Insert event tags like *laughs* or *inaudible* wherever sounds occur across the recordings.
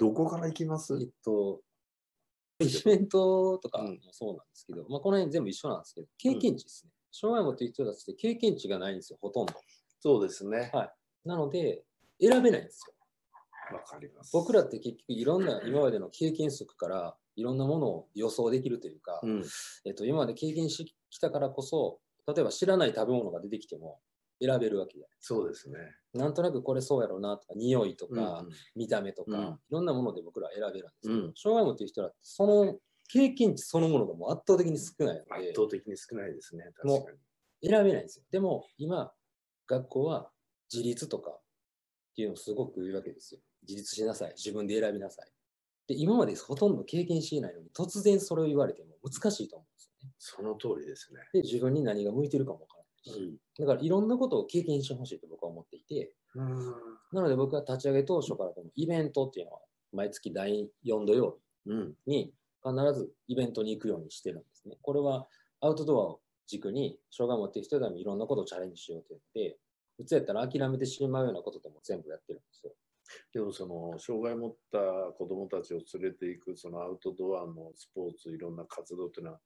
どこから行きます？えっと、イベントとかもうんそうなんですけど、まあ、この辺全部一緒なんですけど、経験値ですね。障害を持っている人たちって経験値がないんですよ、ほとんど。そうですね。はいなので、選べないんですよ。わかります。僕らって結局いろんな今までの経験則からいろんなものを予想できるというか、うん。えっと、今まで経験してきたからこそ、例えば知らない食べ物が出てきても選べるわけじゃないそうですね。なんとなくこれそうやろうなとか、匂いとか、うん見た目とか、うんいろんなもので僕らは選べるんですけど、うん障害持っていう人らってその経験値そのものがもう圧倒的に少ないので圧、倒的に少ないですね。確かに。選べないんですよ。でも今、学校は自立とかっていうのをすごく言うわけですよ。自立しなさい。自分で選びなさい。で、今までほとんど経験していないのに、突然それを言われても難しいと思うんですよね。その通りですね。で、自分に何が向いてるかもわからないし、だからいろんなことを経験してほしいと僕は思っていて、うん。なので僕は立ち上げ当初からこのイベントっていうのは、毎月第4土曜うん。日に必ずイベントに行くようにしてるんですね。これはアウトドアを軸に、障害を持っている人でもいろんなことをチャレンジしようというので、普通やったら諦めてしまうようなことでも全部やってるんですよ。でもその障害を持った子どもたちを連れていくそのアウトドアのスポーツいろんな活動というのは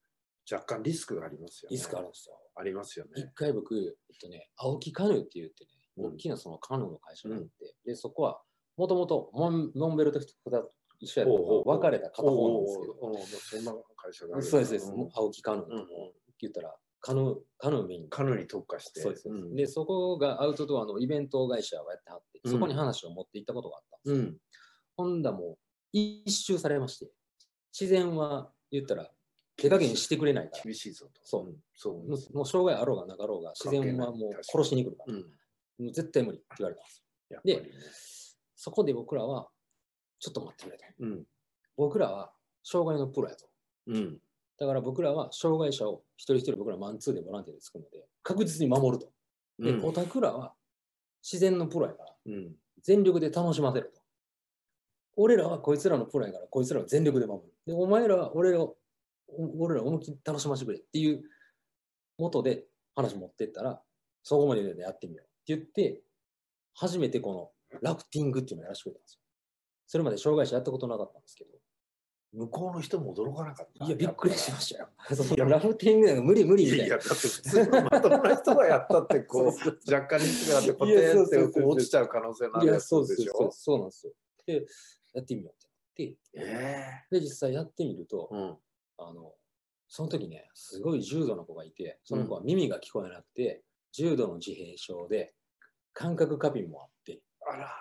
若干リスクがありますよね。リスクあるんですよ。ありますよ一ね。回僕、えっとね、青木カヌーって言ってね、うん大きなそのカヌーの会社があって、で、そこはもともとモンベルと一緒やったのが分かれた片方なんですけど、おうおうおうそんな会社があるそうです、そうですん。青木カヌーって言ったら、カヌー、カヌーメインカヌーに特化して。そうです、そうんで、そこがアウトドアのイベント会社をやってはって、うんそこに話を持って行ったことがあったんですよ。うん。ほんだもう、一周されまして、自然は言ったら、手加減してくれないから、厳しいぞと。そううん。そうもうもう障害あろうがなかろうが、自然はもう殺しに来るから、うん。もう絶対無理って言われたんですね。そこで僕らは、ちょっと待ってくれと。うん。僕らは障害のプロやと。うん。だから僕らは障害者を一人一人僕らマンツーでボランティアで作るので、確実に守ると。で、うんオタクらは自然のプロやから、うん。全力で楽しませると。俺らはこいつらのプロやから、こいつらを全力で守る。で、お前らは俺を、お俺らを思いっきり楽しませてくれっていう元で話持ってったら、そこまででやってみようって言って、初めてこのラフティングっていうのをやらせてくれたんですよ。それまで障害者やったことなかったんですけど、向こうの人も驚かなかった。いや、びっくりしましたよ。そいやのラフティングなんか無理無理みたいないやいや、。だって普通のまともな人がやったって、こそうう、若干リスクがあって、ポテンって落ちちゃう可能性のあ、るやつそうそうそうでしょ。そうなんですよ。で、やってみようってなって、えで、実際やってみると、うん。あの、その時ね、すごい重度の子がいて、その子は耳が聞こえなくて、重度の自閉症で、感覚過敏もあって、あら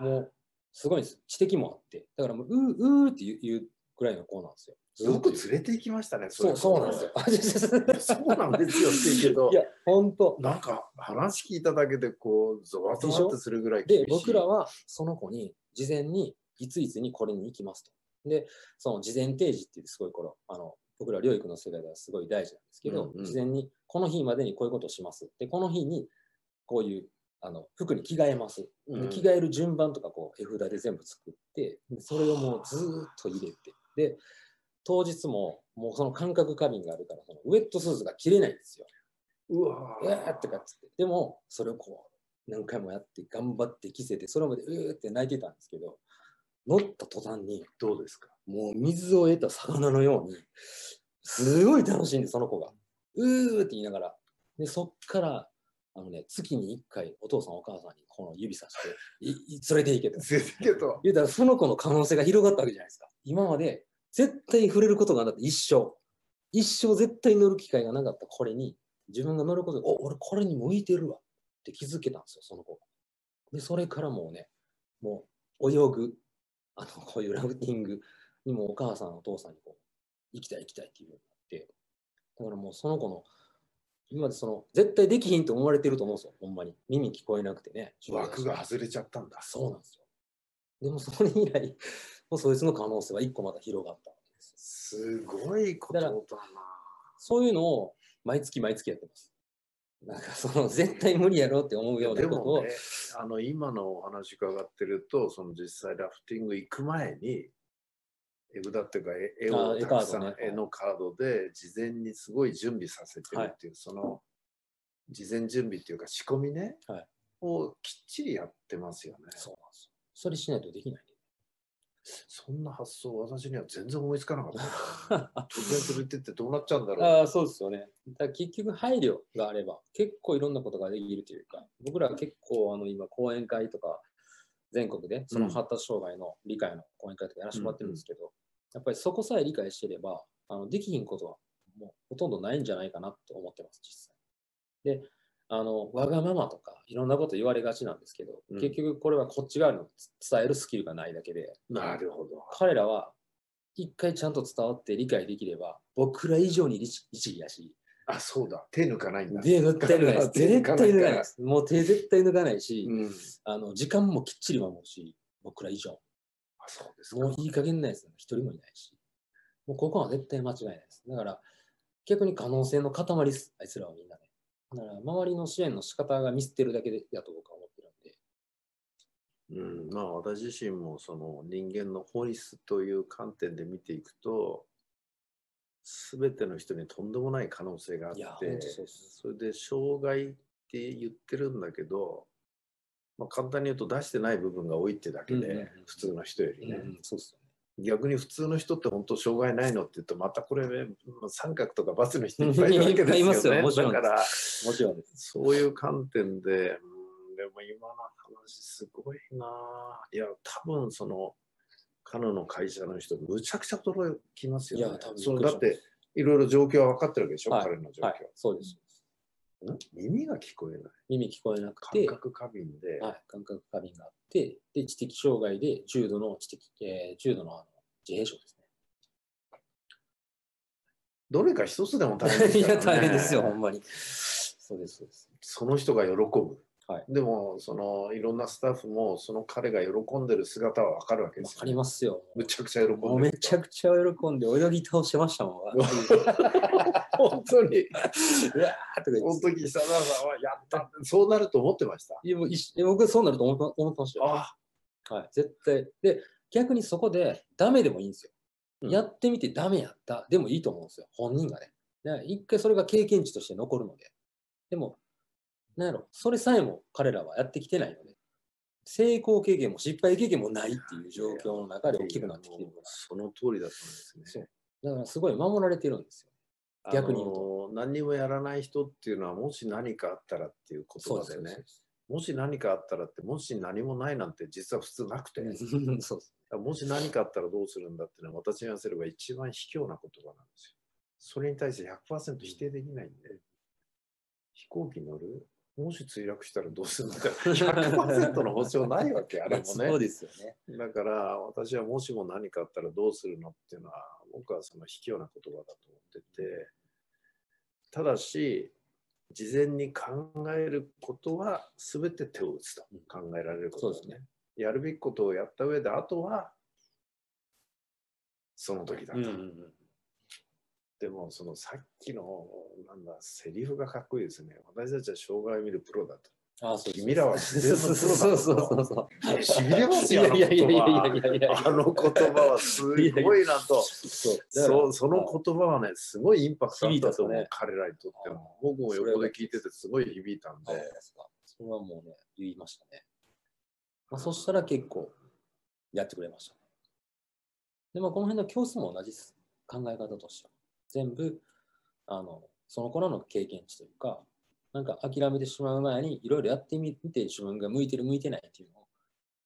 もう、すごいんです。知的もあって、だからもう、うー、うーって言う言うくらいの子なんですよ。よく連れて行きましたね、そう、そうなんですよ。*laughs* そうなんですよって言うけどい、や、本当なんか話聞いただけで、こう、ゾワゾワってするぐらいで、僕らはその子に事前にいついつにこれに行きますと。で、その事前提示って言ってすごいこの、あの、僕ら療育の世界ではすごい大事なんですけど、うんうん事前にこの日までにこういうことをします。で、この日にこういうあの服に着替えます。うんで着替える順番とかこう絵札で全部作って、でそれをもうずーっと入れて、で、当日ももうその感覚過敏があるから、そのウェットスーツが着れないんですよ。うわうわーってかっつって。でも、それをこう、何回もやって、頑張って着せて、それまでうーって泣いてたんですけど、乗った途端に、どうですかもう水を得た魚のように、すごい楽しんで、その子が。うーって言いながら。で、そっから、あのね、月に1回、お父さんお母さんにこの指さして、*laughs* 連れて行けと。全然けど、言うたら、その子の可能性が広がったわけじゃないですか。今まで、絶対触れることがなかった、一生。一生絶対乗る機会がなかったこれに、自分が乗ることで、お、俺これに向いてるわって気づけたんですよ、その子が。で、それからもうね、もう泳ぐ、あの、こういうラフティングにもお母さん、お父さんにこう、行きたい行きたいっていうようになって、だからもうその子の、今までその、絶対できひんと思われてると思うんですよ、ほんまに。耳聞こえなくてね。枠が外れちゃったんだ。そうなんですよ。でもそれ以来、もうそいつの可能性は一個また広がったわけです。すごいことだな。そういうのを毎月毎月やってます。なんかその絶対無理やろって思うようなでことを、もね、あの今のお話伺ってると、その実際ラフティング行く前に、絵札っていうか絵絵をたくさん、絵のカードで事前にすごい準備させてるっていう、その事前準備っていうか仕込みね、はいをきっちりやってますよね。そうなんですよ。それしないとできない。そんな発想、私には全然思いつかなかった。*laughs* 突然連れてってどうなっちゃうんだろう。ああ、そうですよね。だ結局配慮があれば、結構いろんなことができるというか、僕らは結構あの今講演会とか、全国でその発達障害の理解の講演会とかやらせてもらってるんですけど、やっぱりそこさえ理解してれば、あのできひんことはもうほとんどないんじゃないかなと思ってます、実際。で、あの、わがままとかいろんなこと言われがちなんですけど、うん結局これはこっち側に伝えるスキルがないだけで、なるほど。彼らは一回ちゃんと伝わって理解できれば、僕ら以上に律律儀やし、あ、そうだ。手抜かないんだ。手抜かないです。*laughs* 手絶対抜かないです。もう手絶対抜かないし、うん。あの時間もきっちり守るし、僕ら以上。あ、そうですか。もういい加減なやつなんか一人もいないし。もうここは絶対間違いないです。だから逆に可能性の塊です、あいつらはみんなね。だから周りの支援の仕方がミスってるだけでやと僕は思ってるんで。うん、まあ私自身もその人間の本質という観点で見ていくと、すべての人にとんでもない可能性があってそそれで障害って言ってるんだけど、まあ、簡単に言うと出してない部分が多いってだけうんうんうんで、普通の人よりね。うん、そうっす。逆に普通の人って本当障害ないのって言うとまたこれ、ね、三角とかバツの人いっぱいいるわけですよね。だからもちろん。そういう観点で、うん、でも今の話すごいなぁいや、多分その、彼女の会社の人、むちゃくちゃ驚きますよね。そのだって、いろいろ状況は分かってるわけでしょ、はい彼の状況、はい、そうです。ん耳が聞こえない。耳聞こえなくて、感覚過敏で、はい、感覚過敏があって、で、知的障害で重度の知的、えー重度のあの自閉症ですね。どれか一つでも大変ですいから、*laughs* や、ね。大変ですよ、ほんまに。そうです、そうです。その人が喜ぶ。はいでも、そのいろんなスタッフも、その彼が喜んでる姿は分かるわけですよ、わかりますよ。むちゃくちゃ喜んでめちゃくちゃ喜んで泳ぎ倒してましたもん。う *laughs* わ本当に。ーとか言ってその時、久田さんはやった。そうなると思ってました。いや僕はそうなると思って思ってましたよ。あはい、絶対。で、逆にそこでダメでもいいんですよ。うんやってみてダメやった。でもいいと思うんですよ。本人がね。だから一回それが経験値として残るので。でも、なんやろ、それさえも彼らはやってきてないので、成功経験も失敗経験もないっていう状況の中で大きくなってきてるから。その通りだと思いますね。だからすごい守られてるんですよ。逆に言うと何にもやらない人っていうのは、もし何かあったらっていう言葉でね、もし何かあったらって、もし何もないなんて実は普通なくて、そうです。もし何かあったらどうするんだっていうのは、私に言わせれば一番卑怯な言葉なんですよ。それに対して100%否定できないんで、飛行機乗るもし墜落したらどうするんだ100%の保証ないわけ、あれもそうね。ですよね。だから私はもしも何かあったらどうするのっていうのは、僕はその卑怯な言葉だと思ってて、ただし、事前に考えることは全て手を打つと考えられることですね。やるべきことをやった上で、あとはその時だと。うんうんうんでも、そのさっきの、なんだ、セリフがかっこいいですね。私たちは障害を見るプロだと。あそう君らは自然のプロだそうそうそうそう。しびれますよ、あのいやいやい言やいや葉。いやいやあの言葉はすごいなと。そうその言葉はね、すごいインパクトあったと思う、響いた彼らにとっても僕も横で聞いててすごい響いたんで。はいそれはもうね、言いましたね。まあ、そしたら結構やってくれました。で、も、この辺の教室も同じです。考え方としては。全部、あの、その頃の経験値というか、なんか諦めてしまう前にいろいろやってみて自分が向いてる向いてないっていうのを、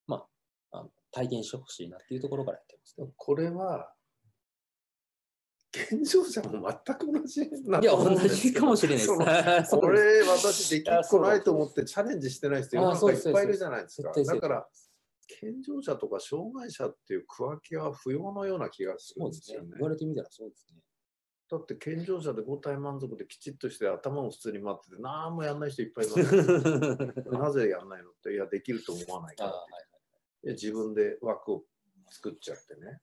まあ、あの体験してほしいなっていうところからやってますね。これは、健常者も全く同じないや、同じかもしれないです。*laughs* これ、私できっこないと思ってチャレンジしてない人、世の中いっぱいいるじゃないですか。だから、健常者とか障害者っていう区分けは不要のような気がするんですすよね。。言われてみたらそうですね。だって健常者で五体満足できちっとして頭も普通に待ってて何もやんない人いっぱいいますよ *laughs* なぜやんないの？っていやできると思わないからあはいで自分で枠を作っちゃってね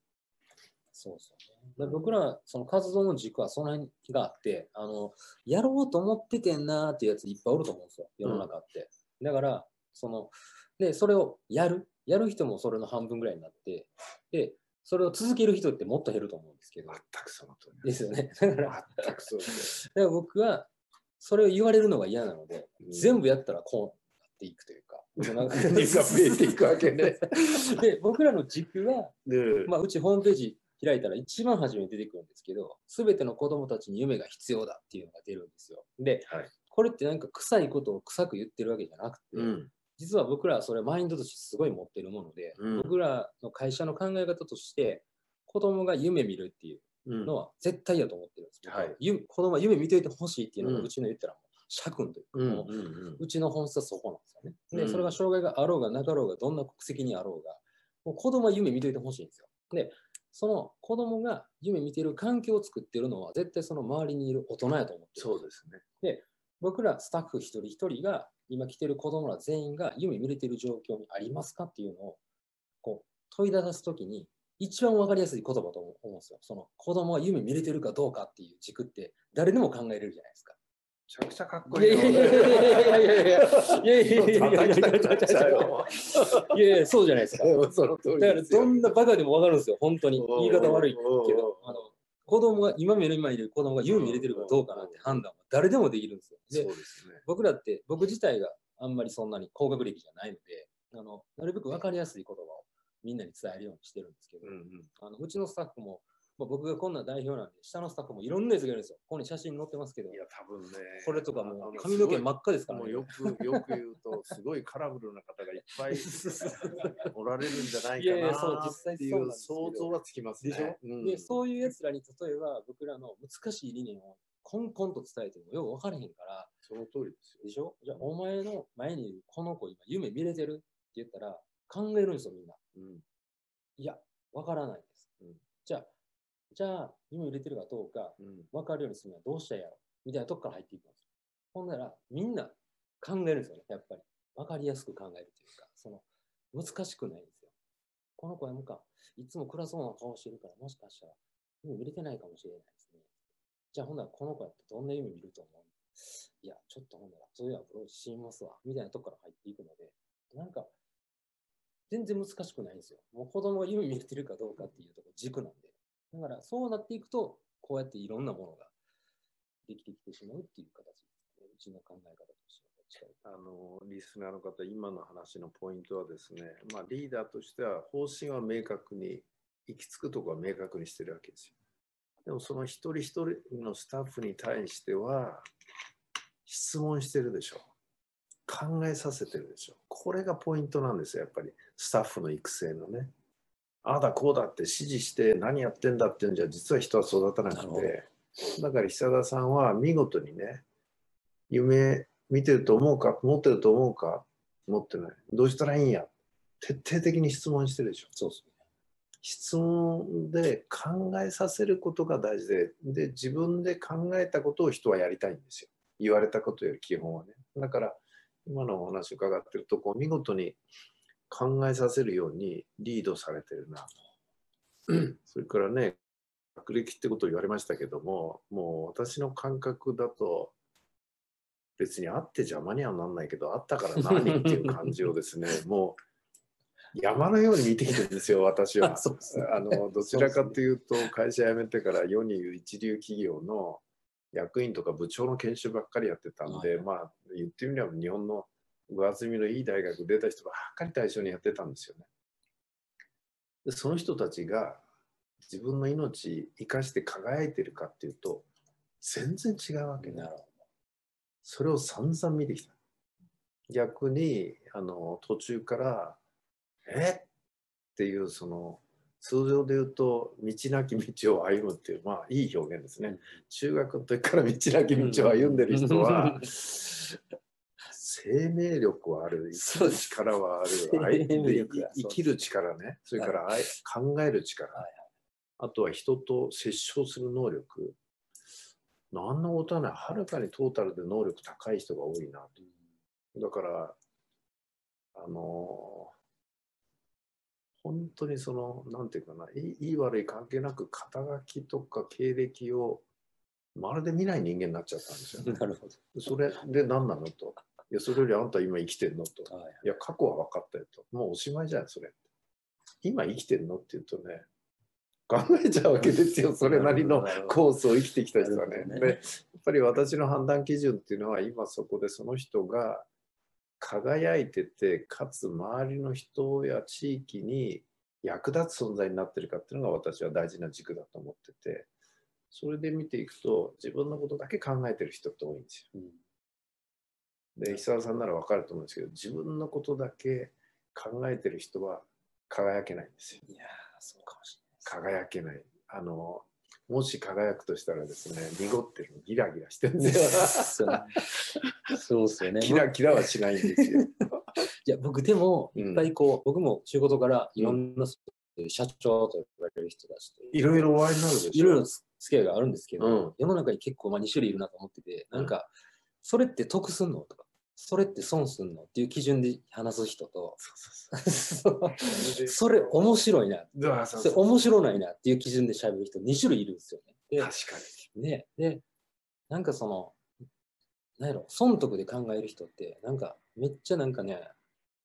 そうそうね。僕ら、その活動の軸はその辺があって、あの、やろうと思っててんなーっていうやついっぱいおると思うんですよ、世の中って。だから、その、で、それをやる。やる人もそれの半分ぐらいになって、で、それを続ける人ってもっと減ると思うんですけど全、くその通りですよね。だから、だか全くそうですら僕は、それを言われるのが嫌なので、うん全部やったらこうなっていくというか。*laughs* 何が増えていくわけね。*laughs* で、僕らの軸は、で、まあ、うちホームページ開いたら一番初めに出てくるんですけど、すべての子供たちに夢が必要だっていうのが出るんですよ。で、はいこれってなんか臭いことを臭く言ってるわけじゃなくて、うん、実は僕らはそれマインドとしてすごい持ってるもので、うん僕らの会社の考え方として、子供が夢見るっていううんのは絶対やと思ってるんです。僕ははい夢子供は夢見といてほしいっていうのがうんうちの言ったらもう社訓というか、うちの本質はそこなんですよね。で、うんそれが障害があろうがなかろうが、どんな国籍にあろうが、もう子供は夢見といてほしいんですよ。で、その子供が夢見てる環境を作ってるのは、絶対その周りにいる大人やと思ってる。そうですね。僕らスタッフ一人一人が、今来てる子供ら全員が夢見れてる状況にありますかっていうのを、こう、問い出すときに、一番わかりやすい言葉と思うんですよ。その子供は夢見れてるかどうかっていう軸って誰でも考えれるじゃないですか。ちゃくちゃかっこいい。いやいやいやいやいやいやいやいやいやいやいやいやいや叩きたくなっちゃうよ。いやいや、そうじゃないですか。だから、どんなバカでもわかるんですよ、本当に。言い方悪いけど、あの子供が、今目の前にいる子供が夢見れてるかどうかなんて判断は誰でもできるんですよ。で、ね。僕らって、僕自体があんまりそんなに高学歴じゃないので、あのなるべく分かりやすい言葉をみんなに伝えるようにしてるんですけど、うんうんあのうちのスタッフも、まあ、僕がこんな代表なんで、下のスタッフもいろんなやつがいるんですよ。ここに写真載ってますけどい、や、多分ね。これとかも髪の毛す真っ赤ですからね。もうよく、よく言うと、すごいカラフルな方がいっぱい *laughs* おられるんじゃないいやいやかそう実な際っていう想像はつきますね。でしょ？うんで、そういうやつらに例えば僕らの難しい理念をコンコンと伝えてもよく分からへんから、その通りですよ。でしょ？じゃあお前の前にいるこの子今夢見れてるって言ったら考えるんですよみんな。うんいや、分からないです。うんじゃあ、じゃあ夢見れてるかどうかうん分かるようにするにはどうしたらやろ？みたいなとこから入っていくんですよ。ほんならみんな考えるんですよね、やっぱり。分かりやすく考えるというか、その難しくないんですよ。この子やむか、いつも暗そうな顔してるから、もしかしたら夢見れてないかもしれないですね。じゃあほんならこの子やってどんな夢見ると思う？いや、ちょっとほんなら、そういうアプローチしますわ。みたいなとこから入っていくので、なんか、全然難しくないんですよ。もう子供が夢見れてるかどうかっていうところ軸なんで。だからそうなっていくと、こうやっていろんなものができてきてしまうっていう形ですね。うちの考え方としては。あのリスナーの方、今の話のポイントはですね、まあ、リーダーとしては方針は明確に、行き着くところは明確にしてるわけですよ。でもその一人一人のスタッフに対しては、質問してるでしょう。考えさせてるでしょう。これがポイントなんですよ、やっぱりスタッフの育成のね。ああだこうだって指示して何やってんだっていうんじゃ実は人は育たなくて。だから久田さんは見事にね夢見てると思うか持ってると思うか持ってない。どうしたらいいんや。徹底的に質問してるでしょ。そうですね。質問で考えさせることが大事でで自分で考えたことを人はやりたいんですよ。言われたことより基本はね。だから今のお話伺ってるとこう見事に考えさせるようにリードされてるな。と *clears throat* それからね学歴ってことを言われましたけどももう私の感覚だと別にあって邪魔にはなんないけどあったから何っていう感じをですね *laughs* もう山のように見てきてるんですよ私は。*laughs* ね。あのどちらかというと会社辞めてから世に言う一流企業の役員とか部長の研修ばっかりやってたんで、はい。まあ言ってみれば日本の上積みのいい大学出た人ばっかり対象にやってたんですよね。でその人たちが自分の命生かして輝いてるかっていうと全然違うわけねなそれを散々見てきた。逆にあの途中から「え？っ?」ていうその通常で言うと道なき道を歩むっていうまあいい表現ですね。中学の時から道なき道を歩んでる人は生命力はある、生きる力はある、生きる力ね、それから考える力、はいあとは人と接触する能力、何のことはない、はるかにトータルで能力高い人が多いなと。だから、あの本当にその、なんていうかな、いいいい悪い関係なく、肩書きとか経歴をまるで見ない人間になっちゃったんですよ、ね。*laughs* なるほそれで何なのと。いや、それよりあんた今生きてんのと。ど。はいいや、過去は分かったよと。もうおしまいじゃん、それ。今生きてんのって言うとね、考えちゃうわけですよ、それなりのコースを生きてきた人はね。で、やっぱり私の判断基準っていうのは、今そこでその人が輝いてて、かつ周りの人や地域に役立つ存在になってるかっていうのが私は大事な軸だと思ってて、それで見ていくと、自分のことだけ考えてる人って多いんですよ。で、久田さんなら分かると思うんですけど、自分のことだけ考えてる人は輝けないんですよ。いやー、そうかもし輝けない。あの、もし輝くとしたらですね、濁ってるの、ギラギラしてるんで。そうですよね。*laughs* キラキラはしないんですよ。*laughs* いや、僕でも、うんいっぱいこう、僕も仕事からいろんな社長と言われる人たちと、いろいろお会いになるでしょ。いろいろ付き合いがあるんですけど、うん世の中に結構まあ2種類いるなと思ってて、なんか、それって得すんの？とか、それって損すんの？っていう基準で話す人と、それ面白いな、それ面白ないなっていう基準で喋る人2種類いるんですよね。で確かに。ね、で、なんかその、なんやろ、損得で考える人って、なんかめっちゃなんかね、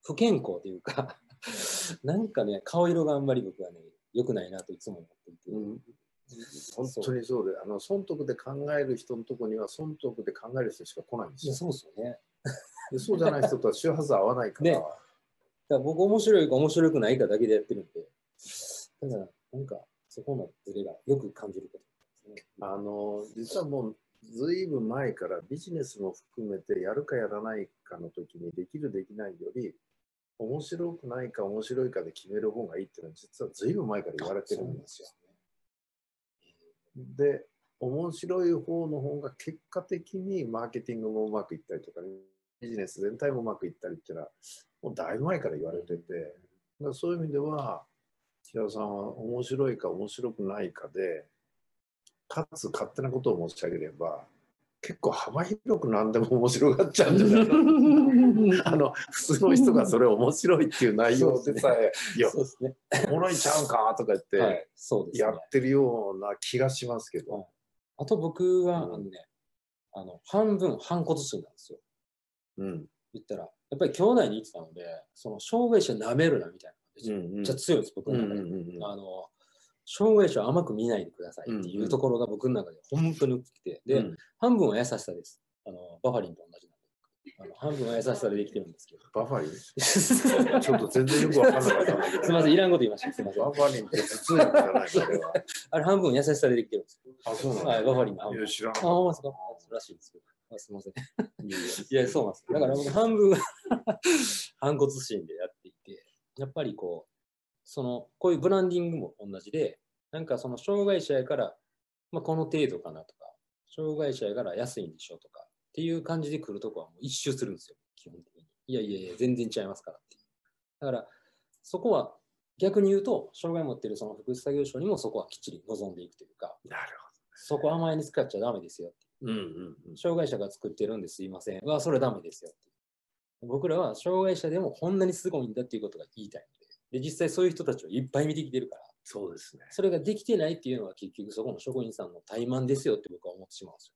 不健康というか、*laughs* なんかね、顔色があんまり僕はね、良くないなといつも思っていて。うん本当にそうで、あの損得で考える人のとこには損得で考える人しか来ないんですよ。そうですよね。でそうじゃない人とは周波数合わないから。ねだから僕面白いか面白くないかだけでやってるんで、だからなんかそこのズレがよく感じることね。あの実はもうずいぶん前からビジネスも含めてやるかやらないかの時にできるできないより面白くないか面白いかで決める方がいいっていうのは実はずいぶん前から言われてるんですよ。で面白い方の方が結果的にマーケティングもうまくいったりとか、ねビジネス全体もうまくいったりっていうのはもうだいぶ前から言われてて、だそういう意味では平田さんは面白いか面白くないかでかつ勝手なことを申し上げれば結構幅広く何でも面白がっちゃうんじゃない *laughs* あの普通の人がそれ面白いっていう内容でさえ「いやね。おもろいちゃうんか」とか言ってはい、そうですね。やってるような気がしますけど。あと僕は、うんあのね、あの、半分反骨心なんですよ。うん言ったら、やっぱり兄弟に言ってたので、その障害者舐めるなみたいな。うんめっちゃ強いです、僕うんの中で。あの、障害者を甘く見ないでくださいっていうところが僕の中で本当に大きくて、で、うん半分は優しさです。あの、バファリンと同じなんで。あの半分は優しさでできてるんですけど。バファリン？す *laughs* ちょっと全然よくわかんなかったんだけど。みません、いらんこと言いました。すみませんバ。ファリンって頭痛薬じゃない *laughs* れは。あれ半分優しさでできてるんですよ。あ、そうなんだ。はい、バファリンの半分。いや、知らんあ、ほんまですか？らしいですけど。あすみません。いやいや、そうなんです。だから僕半分は *laughs* 反骨心でやっていて、やっぱりこう、その、こういうブランディングも同じで、なんかその障害者やから、まあ、この程度かなとか、障害者やから安いんでしょとか、っていう感じで来るとこはもう一周するんですよ、基本的に。いやいやいや、全然違いますからっていう。だから、そこは逆に言うと、障害を持っているその福祉作業所にもそこはきっちり望んでいくというか、なるそこ甘えに使っちゃダメですようんうんうん。障害者が作ってるんですいません。うわ、それダメですよ。僕らは障害者でもこんなにすごいんだっていうことが言いたいので。で、実際そういう人たちをいっぱい見てきてるから、そうですね。それができてないっていうのは結局そこの職員さんの怠慢ですよって僕は思ってしまうんですよ。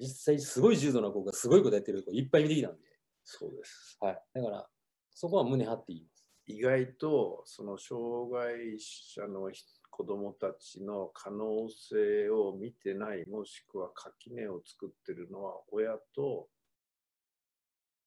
実際すごい重度な子がすごいことやってる子いっぱい見てきたんで。そうです。はい。だから、そこは胸張って言います。意外と、その障害者の子供たちの可能性を見てない、もしくは垣根を作ってるのは親と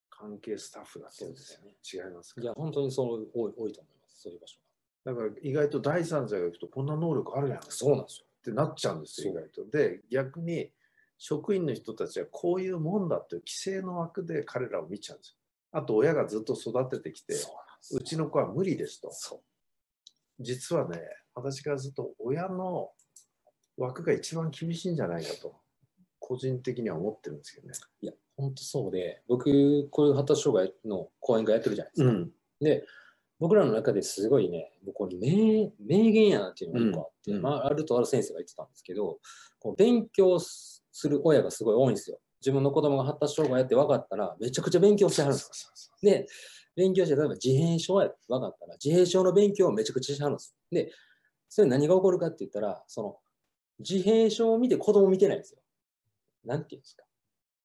関係スタッフだってんですよね。違いますか？いや、本当にそう多い多いと思います。そういう場所だから意外と第三者が行くとこんな能力あるやんっが。そうなんですよ。てなっちゃうんですよ、意外と。で、逆に職員の人たちはこういうもんだっていう規制の枠で彼らを見ちゃうんですよ。あと親がずっと育ててきて、そうちの子は無理ですと。そう。実はね、私からすると親の枠が一番厳しいんじゃないかと、個人的には思ってるんですけどね。いや、本当そうで、僕、こういう発達障害の講演会やってるじゃないですか。ん。で、僕らの中ですごいね、もうこれ名名言やなっていうのが一個あって、うんうんまあ、あるとある先生が言ってたんですけど、こう勉強する親がすごい多いんですよ。自分の子供が発達障害やって分かったら、めちゃくちゃ勉強してはるんですで、勉強して、例えば自閉症やって分かったら、自閉症の勉強をめちゃくちゃしてはるんですよ。で、それ何が起こるかって言ったら、その、自閉症を見て子供を見てないんですよ。なんていうんですか？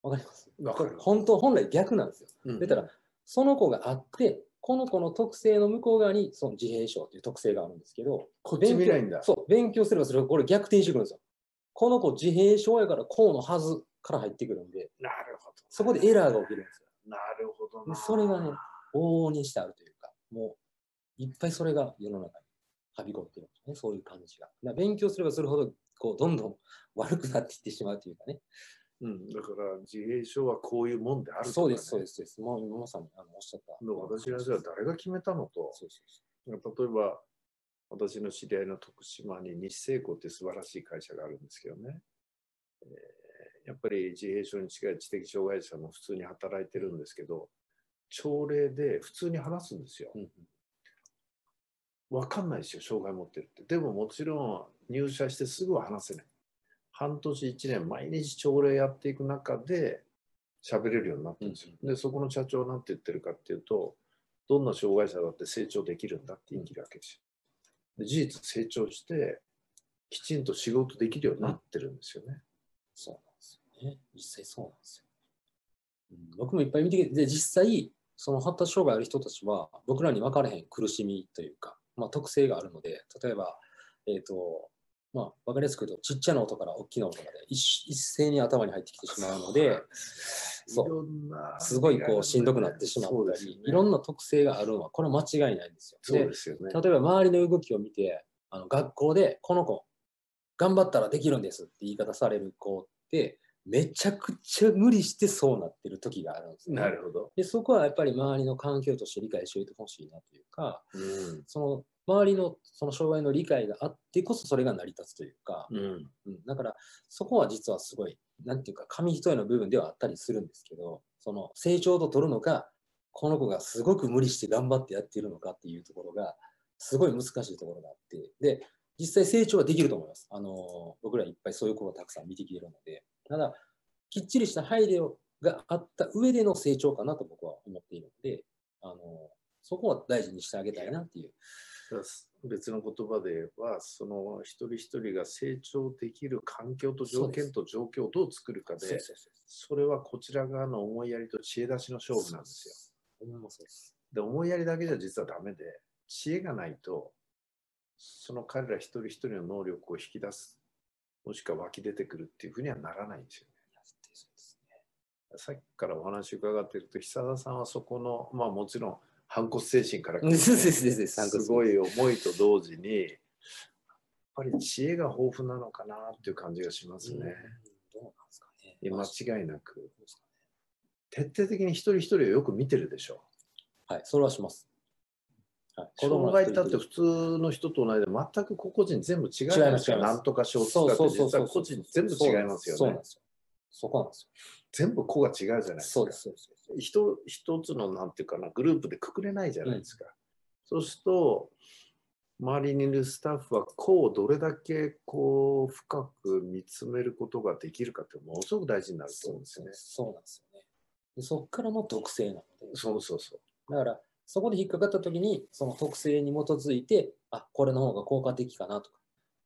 わかります？わかる本当、本来逆なんですよ。うんだから、その子があって、この子の特性の向こう側にその自閉症という特性があるんですけど、こっち見ないんだ。そう、勉強すればそれがこれ逆転してくるんですよ。この子自閉症やからこうのはずから入ってくるんで、なるほど。そこでエラーが起きるんですよ。なるほどな。それがね往々にしてあるというか、もういっぱいそれが世の中にはびこってるんですね、そういう感じが。勉強すればするほど、こう、どんどん悪くなっていってしまうというかね。うん、だから自閉症はこういうもんであるとか、ね。そうです、そうです、そうです。もう今まさにあのおっしゃった。で私がじゃあ誰が決めたのと、そうそうそ例えば私の知り合いの徳島に日清工って素晴らしい会社があるんですけどね、えーやっぱり自閉症に近い知的障害者も普通に働いてるんですけど、朝礼で普通に話すんですよう。。うんわかんないですよ、障害持ってるって。でももちろん入社してすぐは話せない。半年、1年、毎日朝礼やっていく中で喋れるようになってるんですよ。で、そこの社長は何て言ってるかっていうと、どんな障害者だって成長できるんだって言い切るわけですよ。で事実成長して、きちんと仕事できるようになってるんですよね。そうなんですよね。実際そうなんですよ。うん僕もいっぱい見てきて、で、実際、その発達障害ある人たちは、僕らに分からへん苦しみというか、まあ、特性があるので、例えば、えっ、と、まあ、分かりやすく言うと、ちっちゃな音から大きな音まで一一斉に頭に入ってきてしまうので、そうすごいこうしんどくなってしまったり、いろんな特性があるのは、これは間違いないんですよ。そうでですよね。例えば周りの動きを見て、あの学校でこの子、頑張ったらできるんですって言い方される子って、めちゃくちゃ無理してそうなってる時があるんですね。なるほど。でそこはやっぱり周りの環境として理解しておいてほしいなというか、うん。その周りのその障害の理解があってこそそれが成り立つというか、うん。うん、だからそこは実はすごい、なんていうか、紙一重の部分ではあったりするんですけど、その成長と取るのか、この子がすごく無理して頑張ってやっているのかっていうところが、すごい難しいところがあって、で、実際成長はできると思います。あの、僕らいっぱいそういう子がたくさん見てきてるので、ただ、きっちりした配慮があった上での成長かなと僕は思っているので、あの、そこは大事にしてあげたいなっていう。別の言葉で言えば、その一人一人が成長できる環境と条件と状況をどう作るかで、それはこちら側の思いやりと知恵出しの勝負なんですよ。で思いやりだけじゃ実はダメで、知恵がないと、その彼ら一人一人の能力を引き出す、もしくは湧き出てくるっていうふうにはならないんですよね。さっきからお話伺っていると、久田さんはそこの、まあもちろん反骨精神から *laughs* 来るそうですごい思いと同時に、やっぱり知恵が豊富なのかなっていう感じがしますね。うんどうなんですかね。間違いなく。徹底的に一人一人をよく見てるでしょ。ねはい、それはします。はい、障害だっての普通の人と同じで全く個々人全部違いますす違いますなんとか小そう使って実は個人全部違いますよねそうなんで。すよ。そこなんです全部個が違うじゃないでよ。すかそうで。す、そうです。一一つのなんていうかなグループでくくれないじゃないですか。そうすると周りにいるスタッフは個をどれだけこう深く見つめることができるかってものすごく大事になると思うんですよね。そうなんですよね。でそこからの特性なので、そうそうそう。だから、そこで引っかかったときに、その特性に基づいて、あ、これの方が効果的かなとか。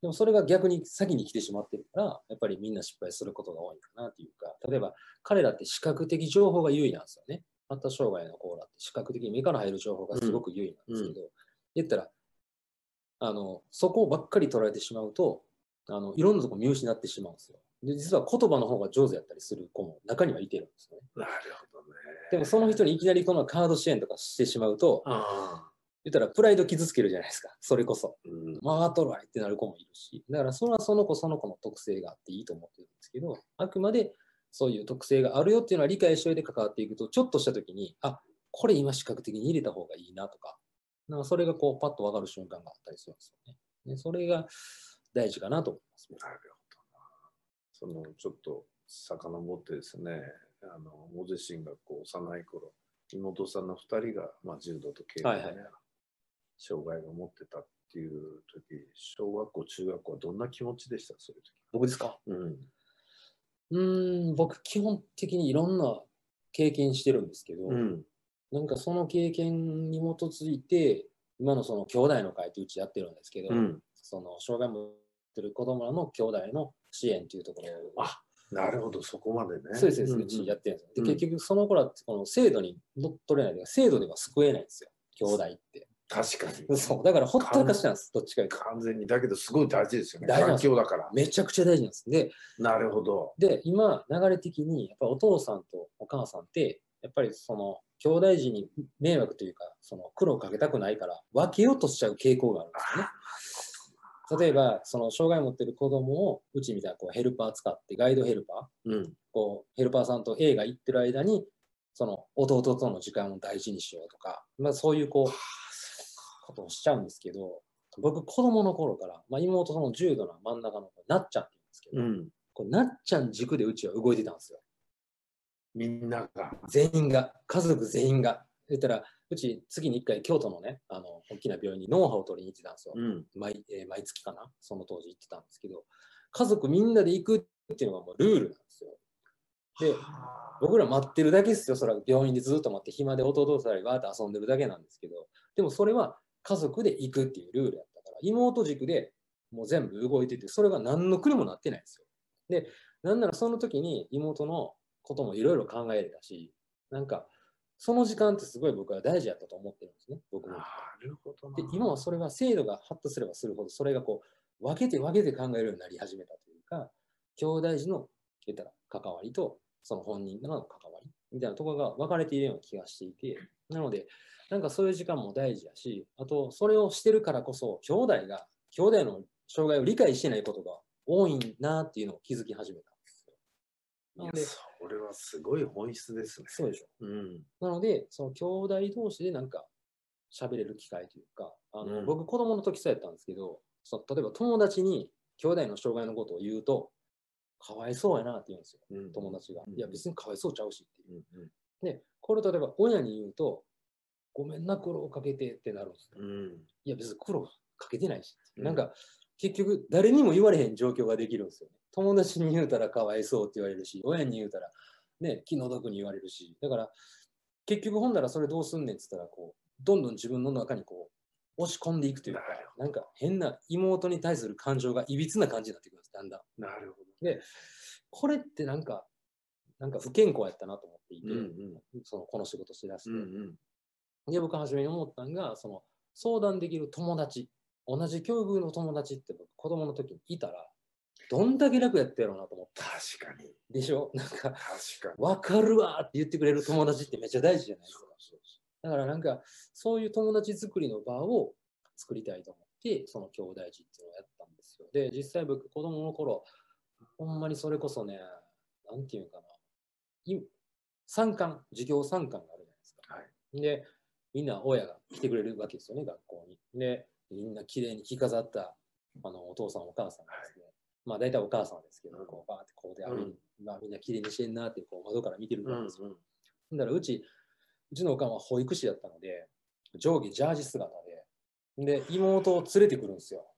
でもそれが逆に先に来てしまってるから、やっぱりみんな失敗することが多いかなというか、例えば彼らって視覚的情報が優位なんですよね。発達障害の子らって視覚的に目から入る情報がすごく優位なんですけど、言ったら、あの、そこばっかり捉えてしまうと、あの、いろんなとこ見失ってしまうんですよ。で、実は言葉の方が上手やったりする子も中にはいてるんですよね。なるほどね。でもその人にいきなりこのカード支援とかしてしまうと、ああ。言ったらプライド傷つけるじゃないですか。それこそ。うん回っとるわいってなる子もいるし。だからそれはその子その子の特性があっていいと思ってるんですけど、あくまでそういう特性があるよっていうのは理解しておいて関わっていくと、ちょっとした時に、あ、これ今視覚的に入れた方がいいなとか、なんかそれがこうパッと分かる瞬間があったりするんですよね。でそれが大事かなと思います。なるほどな。そのちょっと遡ってですね、あのご自身がこう幼い頃、妹さんの2人が、まあ、重度と軽度で、ねはいはい障害を持ってたっていう時、小学校、中学校はどんな気持ちでした、そういう時。僕ですか？うん。うーん、僕基本的にいろんな経験してるんですけど、うん。なんかその経験に基づいて、今のその兄弟の会ってうちやってるんですけど、うん。その障害を持ってる子供らの兄弟の支援っていうところを、あなるほど、そこまでね。そうです、そうですうちやってるんですよ。で、結局その子らってこの制度に乗っ取れないというか、制度では救えないんですよ、兄弟って。確かに。*laughs* そう、だからほったらかしなんです、どっちかいうと。完全に。だけど、すごい大事ですよね。環境だから。めちゃくちゃ大事なんです。で、なるほど。で、今、流れ的に、やっぱお父さんとお母さんって、やっぱりその兄弟児に迷惑というか、その苦労をかけたくないから分けようとしちゃう傾向があるんですよね。例えば、その障害を持ってる子供をうちみたいなこうヘルパー使って、ガイドヘルパー、うん。こうヘルパーさんと映画行ってる間に、その弟との時間を大事にしようとか、まあ、そういうこうことをしちゃうんですけど、僕、子供の頃から、まあ、妹その重度な真ん中の子、なっちゃんって言うんですけど、うん。こうなっちゃん軸でうちは動いてたんですよ。みんなが。全員が、家族全員が。言ったら、うち月に1回京都のね、あの大きな病院に脳波を取りに行ってたんですよ。うん。毎えー毎月かな、その当時行ってたんですけど、家族みんなで行くっていうのがもうルールなんですよ。で、僕ら待ってるだけですよ、それは病院でずっと待って、暇で弟と二人わーって遊んでるだけなんですけど、でもそれは家族で行くっていうルールやったから、妹軸でもう全部動いてて、それが何の苦にもなってないんですよ。で、なんならその時に妹のこともいろいろ考えれたし、なんか、その時間ってすごい僕は大事やったと思ってるんですね、僕も。なるほどな。で今はそれが精度が発達すればするほどそれがこう分けて分けて考えるようになり始めたというか兄弟児の言ったら関わりとその本人との関わりみたいなところが分かれているような気がしていてなのでなんかそういう時間も大事やしあとそれをしてるからこそ兄弟が兄弟の障害を理解してないことが多いなっていうのを気づき始めたんですよ。なのでそれはすごい本質ですね。そうでしょうん。なので、その兄弟同士でなんか喋れる機会というか、あのうん僕子供の時そうやったんですけど、その例えば友達に兄弟の障害のことを言うと、かわいそうやなって言うんですよ、うん友達が。うんいや、別にかわいそうちゃうしっていううん。で、これを例えば親に言うと、ごめんな、苦労かけてってなるんですよ。うん。いや、別に苦労かけてないし。うんなんか、結局、誰にも言われへん状況ができるんですよね。友達に言うたらかわいそうって言われるし、親に言うたら、ね、気の毒に言われるし、だから、結局、ほんだらそれどうすんねんって言ったら、こう、どんどん自分の中にこう、押し込んでいくというかなんか変な妹に対する感情がいびつな感じになってくるんです、だんだん。なるほで、これってなんか、なんか不健康やったなと思っていて、ど。うんそのこの仕事しだして。うん。うんで、僕初めに思ったのが、その相談できる友達、同じ境遇の友達って僕子供の時にいたら、どんだけ楽やったやろうなと思った。確かに。でしょ？なんか、確かに。わかるわって言ってくれる友達ってめっちゃ大事じゃないですか。そうそだからなんか、そういう友達作りの場を作りたいと思って、その兄弟児っていうのをやったんですよ。で、実際僕子供の頃、ほんまにそれこそね、なんていうのかな、い参観、授業参観があるじゃないですか。はいで、みんな親が来てくれるわけですよね、学校に。で、みんな綺麗に着飾ったあのお父さん、お母さんがですね、まあ大体お母さんですけど、こうバーってこうで、あうんまあ、みんな綺麗にしてんなってこう窓から見てるう。うんわけですよ。だからうち、うちのおかんは保育士だったので、上下ジャージ姿で、で、妹を連れてくるんですよ。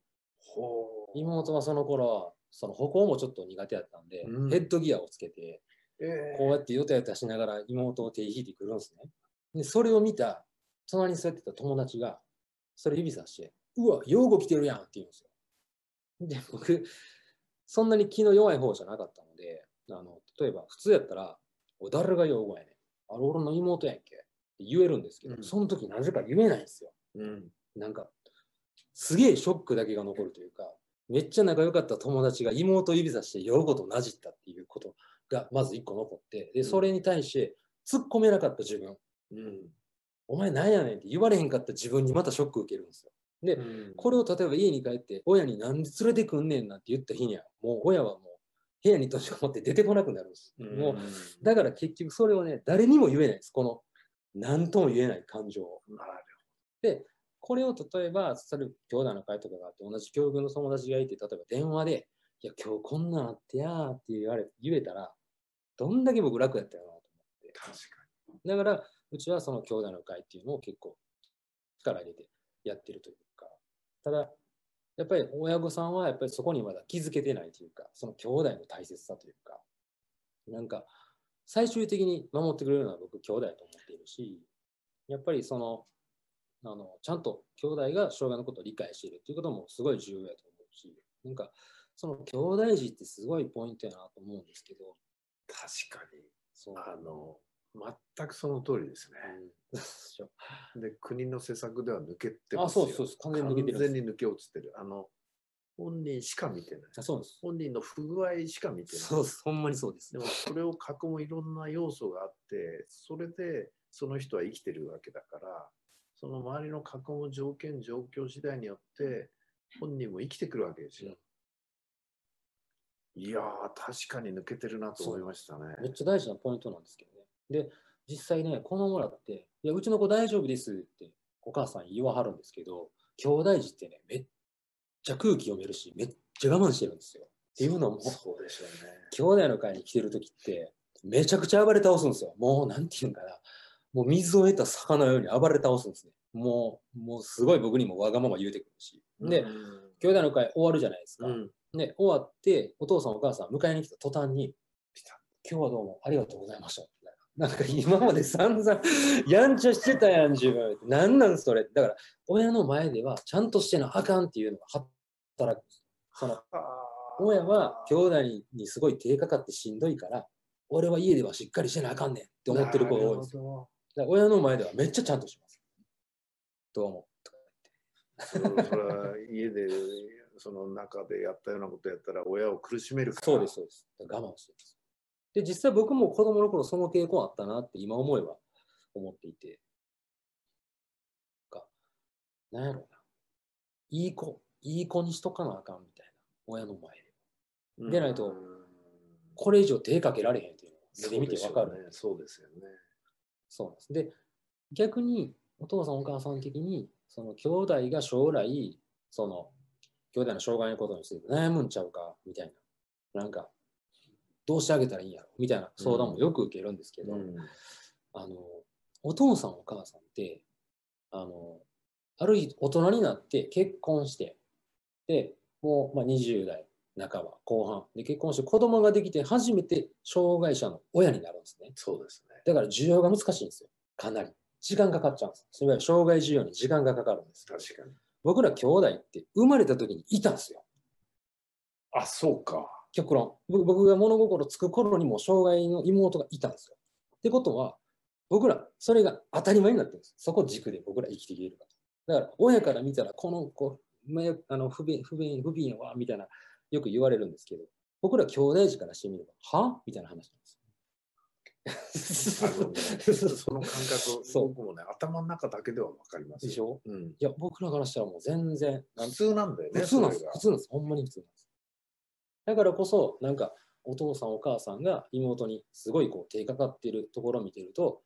妹はその頃、その歩行もちょっと苦手だったんで、うんヘッドギアをつけて、えこうやってヨタヨタしながら妹を手引いてくるんですね。で、それを見た、隣に座ってた友達が、それ指さして、うわ、用語来てるやんって言うんですよ。で、僕、そんなに気の弱い方じゃなかったので、あの例えば、普通やったら、お誰が用語やねん。あれ、俺の妹やんけ。って言えるんですけど、うんその時なぜか言えないんですよ。うん。なんか、すげえショックだけが残るというか、めっちゃ仲良かった友達が妹を指さして酔うことなじったっていうことがまず一個残って、で、それに対して突っ込めなかった自分、うん。お前なんやねんって言われへんかった自分にまたショック受けるんですよ。で、うんこれを例えば家に帰って親になんで連れてくんねんなんて言った日には、もう親はもう部屋に閉じこもって出てこなくなるんです。もうだから結局それをね、誰にも言えないです。この何とも言えない感情を。で、これを例えば、それ兄弟の会とかがあって、同じ境遇の友達がいて、例えば電話で、いや、今日こんなんあってやーって言われ言えたら、どんだけ僕楽やったよなと思って。確かだから、うちはその兄弟の会っていうのを結構力入れてやってるというか、ただ、やっぱり親御さんはやっぱりそこにまだ気づけてないというか、その兄弟の大切さというか、なんか、最終的に守ってくれるのは僕兄弟だと思っているし、やっぱりその、あのちゃんと兄弟が障害のことを理解しているっていうこともすごい重要だと思うし、なんか、その兄弟児ってすごいポイントやなと思うんですけど、に。確かに。そうあの、全くその通りですね。うん *laughs* で、国の施策では抜けてますよ。あそうそう完全に抜け完全に抜け落ちてる。あの、本人しか見てない。あそうです。本人の不具合しか見てない。そうです。ほんまにそうですで。もそれを囲むいろんな要素があっってそれでその人は生きてるわけだからその周りの囲む条件状況次第によって本人も生きてくるわけですよ。いやー確かに抜けてるなと思いましたね。めっちゃ大事なポイントなんですけどね。で、実際ね、子供らって、いや、うちの子大丈夫ですってお母さん言わはるんですけど、兄弟児ってね、めっちゃ空気読めるし、めっちゃ我慢してるんですよ。っていうのも、そうでしょうね。兄弟の会に来てる時って、めちゃくちゃ暴れ倒すんですよ。もう、なんていうんかな。もう水を得た魚のように暴れ倒すんですね。もう、もうすごい僕にもわがまま言うてくるし。で、うん兄弟の会終わるじゃないですか。うんで、終わって、お父さんお母さん迎えに来た途端に、今日はどうもありがとうございました。ななんか今まで散々やんちゃしてたやん、自分。なんなんそれ。だから、親の前ではちゃんとしてなあかんっていうのが働く。その親は兄弟にすごい手かかってしんどいから、俺は家ではしっかりしてなあかんねんって思ってる子が多いんです。だから親の前ではめっちゃちゃんとします。どうも。それそれは家でその中でやったようなことやったら親を苦しめるから。そうです、そうです。我慢してます。で、実際僕も子供の頃その傾向あったなって今思えば思っていて。かなんやろうな。いい子、いい子にしとかなあかんみたいな。親の前で。うんでないとこれ以上手かけられへんっていうのを目で見てわかる。そうですよね。そうなんです。で、逆にお父さんお母さん的に、その兄弟が将来、その兄弟の障害のことについて悩むんちゃうかみたいな。なんか、どうしてあげたらいいんやろ？みたいな相談もよく受けるんですけど、うんあの、お父さんお母さんって、あの、ある日大人になって結婚して、で、もう、まあ、20代半ば、後半で結婚して子供ができて初めて障害者の親になるんですね。そうですね。だから需要が難しいんですよ。かなり。時間かかっちゃうんです。いわゆる障害需要に時間がかかるんです。確かに。僕ら兄弟って生まれた時にいたんですよ。あ、そうか。極論。僕僕が物心つく頃にも障害の妹がいたんですよ。ってことは、僕ら、それが当たり前になってるんです。そこ軸で僕ら生きていけるから。だから、親から見たら、この子、めあの不便、不便、不便やわ、みたいな、よく言われるんですけど、僕ら兄弟児からしてみれば、は？みたいな話なんです *laughs* その感覚、そう僕もね、頭の中だけでは分かりますよ。でしょ？うん、いや、僕らからしたらもう全然、普通なんだよね。普通なんです普通なんです。ほんまに普通なんです。だからこそ、なんか、お父さんお母さんが妹にすごいこう手かかってるところを見てると、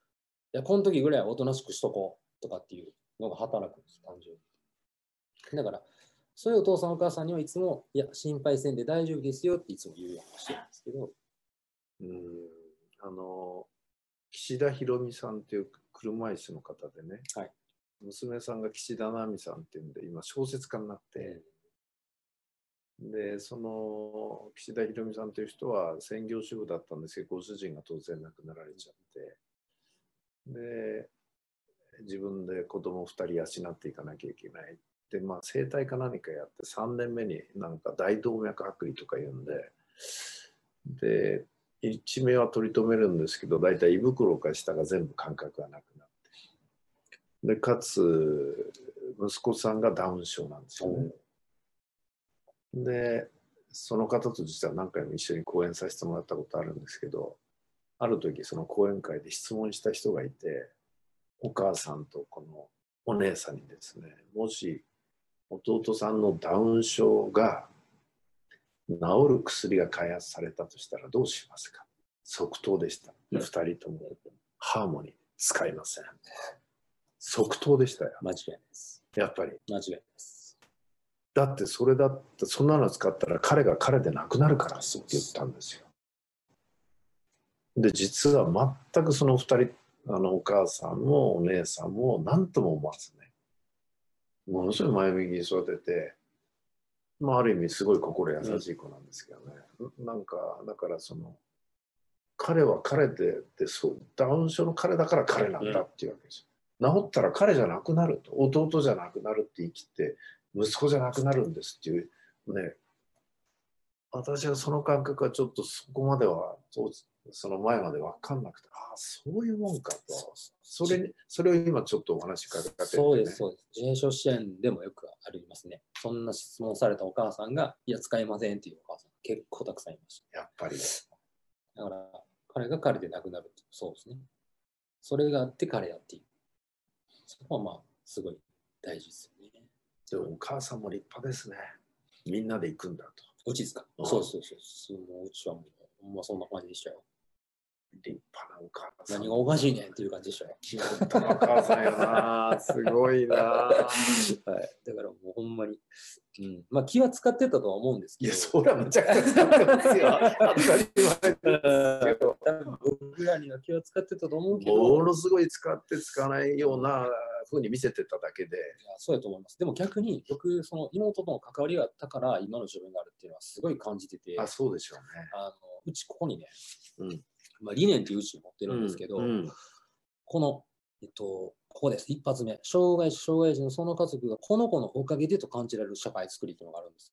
いや、この時ぐらいはおとなしくしとこうとかっていうのが働くんです、単純に。だから、そういうお父さんお母さんにはいつも、いや、心配せんで大丈夫ですよっていつも言うようにしてるんですけど、うん。あの岸田博美さんっていう車椅子の方でね、はい。娘さんが岸田奈美さんっていうんで今小説家になって、でその岸田博美さんという人は専業主婦だったんですけどご主人が突然亡くなられちゃって。で自分で子供2人養っていかなきゃいけない。でまあ整体か何かやって3年目になんか大動脈剥離とか言うんで。で一命は取り留めるんですけど大体胃袋か下が全部感覚がなくなって。でかつ息子さんがダウン症なんですよね。でその方と実は何回も一緒に講演させてもらったことあるんですけどある時その講演会で質問した人がいてお母さんとこのお姉さんにですねもし弟さんのダウン症が治る薬が開発されたとしたらどうしますか？即答でした。うん二人ともハーモニー使いません。即答でしたよ。間違いです。やっぱり。間違いです。だってそれだってそんなの使ったら彼が彼でなくなるからって言ったんですよ。で実は全くその二人あのお母さんもお姉さんも何とも思わずねものすごい前向きに育てて、まあ、ある意味すごい心優しい子なんですけどね、なんかだからその彼は彼ででそうダウン症の彼だから彼なんだっていうわけですよ。治ったら彼じゃなくなると弟じゃなくなるって言い切って息子じゃなくなるんですっていうね私はその感覚はちょっとそこまではその前まで分かんなくてああそういうもんかとそれにそれを今ちょっとお話しかけて、ね、そうです、そうです。自閉症支援でもよくありますね。そんな質問されたお母さんが、いや、使えませんっていうお母さん結構たくさんいましやっぱりた。だから、彼が彼でなくなるってそうですね。それがあって彼やっていう。そこはまあ、すごい大事です。でもお母さんも立派ですね。みんなで行くんだと。うちですか？うんそうそうそう。もううちはもう、ほんまそんな感じでしたよ。立派なお母さん。何がおかしいねんっていう感じでしたよ。気の利いたお母さんよな。すごいな。はい。だからもうほんまに、うん。まあ気は使ってたとは思うんですけど。いや、そりゃむちゃくちゃ使ってますよ。当たり前ですけど。多分僕らには気は使ってたと思うけど、ものすごい使って使わないような風に見せてただけで。いやそうやと思います。でも逆に僕、その妹との関わりがあったから今の自分があるっていうのはすごい感じてて、あ、そうでしょうね。あのうちここにね、うんまあ、理念っていううちに持ってるんですけど、うんこの、えっと、ここです。一発目。障害者、障害児のその家族がこの子のおかげでと感じられる社会作りっていうのがあるんです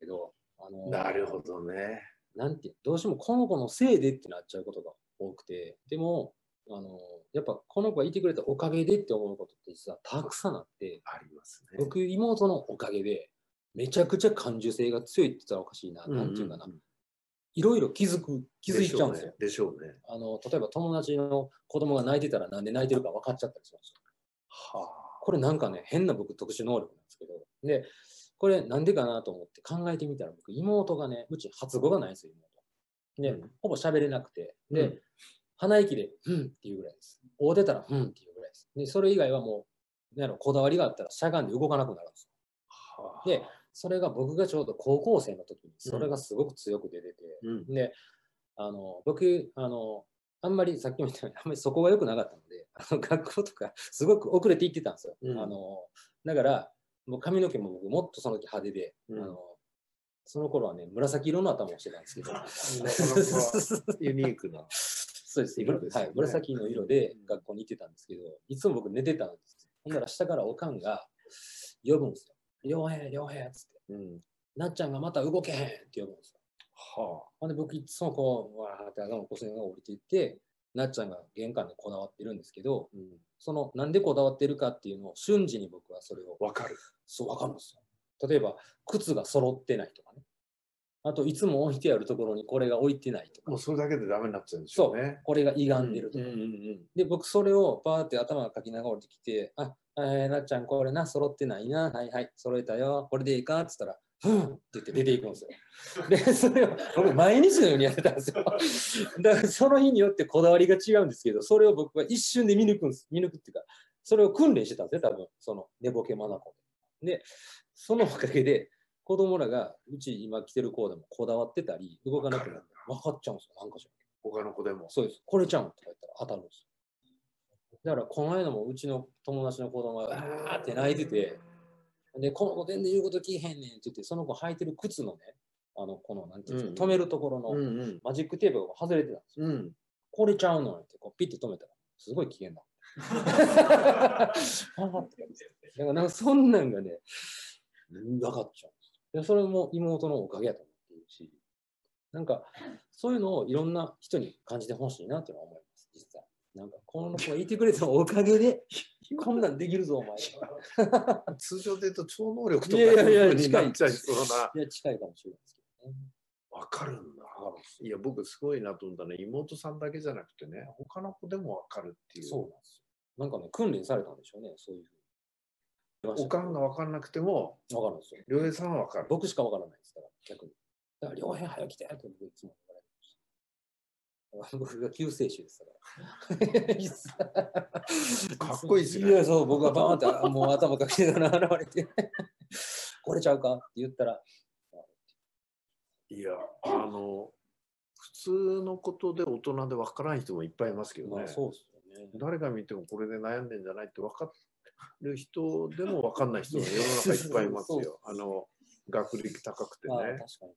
けど、あのなるほどね。なんて、どうしてもこの子のせいでってなっちゃうことが多くて、でも、あの、やっぱこの子がいてくれたおかげでって思うことって実はたくさんあって、ありますね。僕、妹のおかげで、めちゃくちゃ感受性が強いって言ったらおかしいな、なんていうかな、いろいろ気づく、気づいちゃうんですよ。でしょうね。あの例えば友達の子供が泣いてたらなんで泣いてるか分かっちゃったりするんですよ。はこれなんかね、変な僕特殊能力なんですけど、で、これなんでかなと思って考えてみたら僕、妹がね、うち発語がないんですよ、妹。で、うんほぼ喋れなくて、で、うん鼻息で、うんっていうぐらいです。大出たら、うんっていうぐらいです。で、それ以外はもう、なこだわりがあったらしゃがんで動かなくなるんですよ。で、それが僕がちょうど高校生の時に、それがすごく強く出てて、うん。で、あの、僕、あの、あんまりさっきも言ったように、あんまりそこが良くなかったので、あの学校とかすごく遅れて行ってたんですよ。うんあの、だから、もう髪の毛も僕もっとその時派手で、うんあの、その頃はね、紫色の頭をしてたんですけど、*laughs* ユニークな。そうです色ですよねはい、紫の色で学校に行ってたんですけど、いつも僕寝てたんです。ほんなら下からおかんが呼ぶんですよ。両平、両平っつって。うん。なっちゃんがまた動けへんって呼ぶんですよ。はほんで僕いつもこう、わーって頭の線が降りていって、なっちゃんが玄関でこだわってるんですけど、あ。うん。そのなんでこだわってるかっていうのを瞬時に僕はそれをわかる。そう分かるんですよ。例えば靴が揃ってないとかね。あといつも置いてあるところにこれが置いてないとかもう、それだけでダメになっちゃうんでしょそう。これが歪んでるとか。うんうんうんで、僕それをバーって頭がかきながら降りてきて、あ、えー、なっちゃんこれな、揃ってないな、はいはい、揃えたよ、これでいいかって言ったら、ふんって言って出ていくんですよ。*laughs* で、それを僕毎日のようにやってたんですよ。だからその日によってこだわりが違うんですけど、それを僕は一瞬で見抜くんです。見抜くっていうか、それを訓練してたんですね、多分、その寝ぼけまなこで。で、そのおかげで、子供らが、うち今来てる子でもこだわってたり、動かなくなって分かっちゃうんですよ、なんかしら。他の子でも。そうです。これちゃうんとか言ったら当たるんですよ。だから、この間もうちの友達の子供が、あーって泣いてて、で、この子全然言うこと聞いへんねんって言って、その子履いてる靴のね、あの、この、なんていうんですか、うん止めるところのうんうん。マジックテープが外れてたんですよ。うん。これちゃうのって、こうピッて止めたら、すごい危険だ。あーって感じでだから、なんかそんなんがね、分かっちゃうんでそれも妹のおかげやと思っているし、なんか、そういうのをいろんな人に感じてほしいなっていうのは思います、実際。なんか、この子がいてくれたおかげで、*laughs* こんなんできるぞ、お前。*laughs* 通常で言うと超能力とかいやいやいやいちゃいそうな。いや、近いかもしれないですけどね。わかるんだ。いや、僕すごいなと思ったね。妹さんだけじゃなくてね、他の子でもわかるっていう。そうなんですよ。なんかね、訓練されたんでしょうね、そういうふうに。おかんがわかんなくても、わかるんですよ。良平さんはわかる。僕しかわからないですから、逆に。だから、両辺早く来てって僕いつも言われてました。*laughs* 僕が救世主ですから。*laughs* かっこいいですねいや、そう、僕がバーンってあもう頭かけながら現れて、*laughs* これちゃうかって言ったら、いや、あの、普通のことで大人でわからない人もいっぱいいますけどね。まあそうですよね。誰が見てもこれで悩んでんじゃないって分かる人でも分かんない人が世の中いっぱいいますよ。*laughs* あの、学歴高くてまあ、確ねか。に確かに。